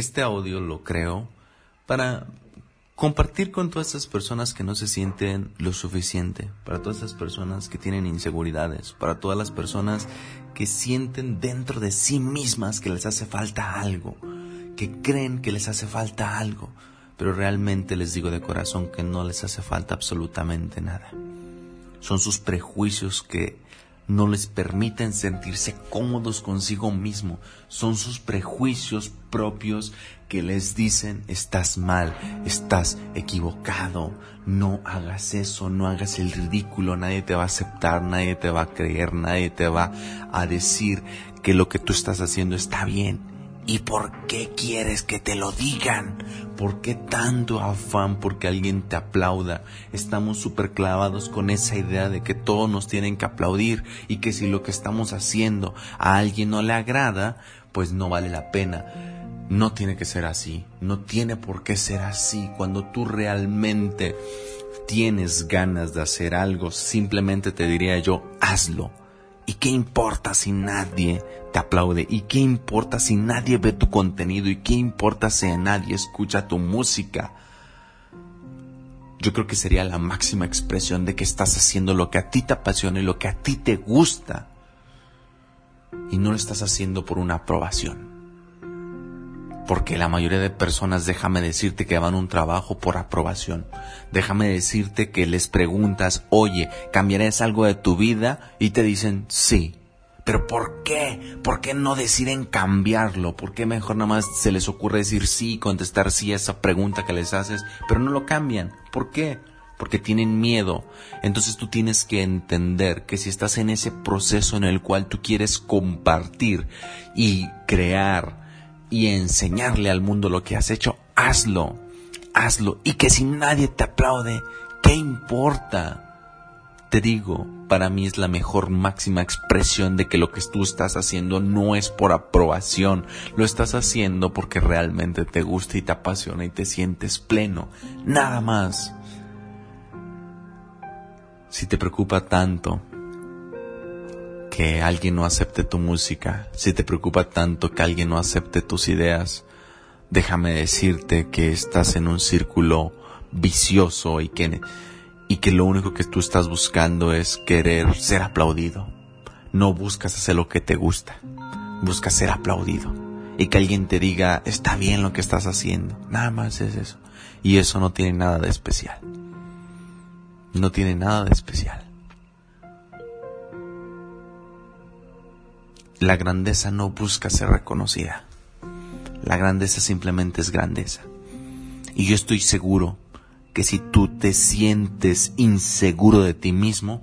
Este audio lo creo para compartir con todas esas personas que no se sienten lo suficiente, para todas esas personas que tienen inseguridades, para todas las personas que sienten dentro de sí mismas que les hace falta algo, que creen que les hace falta algo, pero realmente les digo de corazón que no les hace falta absolutamente nada. Son sus prejuicios que no les permiten sentirse cómodos consigo mismo. Son sus prejuicios propios que les dicen estás mal, estás equivocado, no hagas eso, no hagas el ridículo, nadie te va a aceptar, nadie te va a creer, nadie te va a decir que lo que tú estás haciendo está bien. ¿Y por qué quieres que te lo digan? ¿Por qué tanto afán porque alguien te aplauda? Estamos súper clavados con esa idea de que todos nos tienen que aplaudir y que si lo que estamos haciendo a alguien no le agrada, pues no vale la pena. No tiene que ser así, no tiene por qué ser así. Cuando tú realmente tienes ganas de hacer algo, simplemente te diría yo, hazlo ¿Y qué importa si nadie te aplaude? ¿Y qué importa si nadie ve tu contenido? ¿Y qué importa si nadie escucha tu música? Yo creo que sería la máxima expresión de que estás haciendo lo que a ti te apasiona y lo que a ti te gusta. Y no lo estás haciendo por una aprobación. Porque la mayoría de personas, déjame decirte que van a un trabajo por aprobación. Déjame decirte que les preguntas, oye, ¿cambiarás algo de tu vida? Y te dicen, sí. Pero ¿por qué? ¿Por qué no deciden cambiarlo? ¿Por qué mejor nada más se les ocurre decir sí, contestar sí a esa pregunta que les haces, pero no lo cambian? ¿Por qué? Porque tienen miedo. Entonces tú tienes que entender que si estás en ese proceso en el cual tú quieres compartir y crear y enseñarle al mundo lo que has hecho, hazlo, hazlo. Y que si nadie te aplaude, ¿qué importa? Te digo, para mí es la mejor máxima expresión de que lo que tú estás haciendo no es por aprobación, lo estás haciendo porque realmente te gusta y te apasiona y te sientes pleno, nada más. Si te preocupa tanto que alguien no acepte tu música, si te preocupa tanto que alguien no acepte tus ideas, déjame decirte que estás en un círculo vicioso y que, y que lo único que tú estás buscando es querer ser aplaudido. No buscas hacer lo que te gusta, buscas ser aplaudido y que alguien te diga está bien lo que estás haciendo. Nada más es eso. Y eso no tiene nada de especial. No tiene nada de especial. La grandeza no busca ser reconocida. La grandeza simplemente es grandeza. Y yo estoy seguro que si tú te sientes inseguro de ti mismo,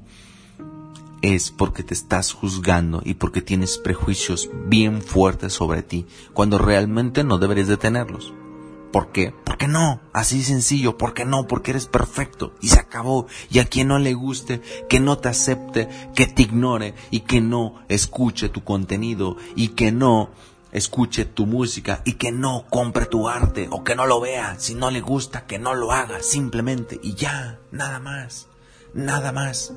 es porque te estás juzgando y porque tienes prejuicios bien fuertes sobre ti, cuando realmente no deberías de tenerlos. ¿Por qué? No, así sencillo, porque no, porque eres perfecto y se acabó. Y a quien no le guste, que no te acepte, que te ignore y que no escuche tu contenido y que no escuche tu música y que no compre tu arte o que no lo vea. Si no le gusta, que no lo haga simplemente y ya, nada más, nada más.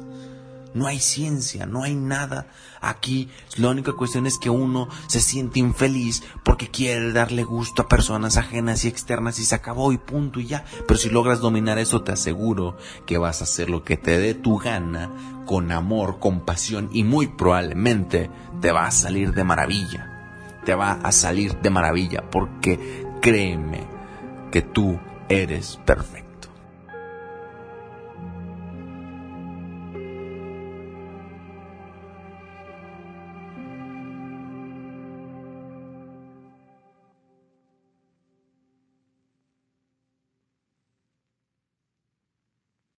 No hay ciencia, no hay nada. Aquí la única cuestión es que uno se siente infeliz porque quiere darle gusto a personas ajenas y externas y se acabó y punto y ya. Pero si logras dominar eso te aseguro que vas a hacer lo que te dé tu gana con amor, con pasión y muy probablemente te va a salir de maravilla. Te va a salir de maravilla porque créeme que tú eres perfecto.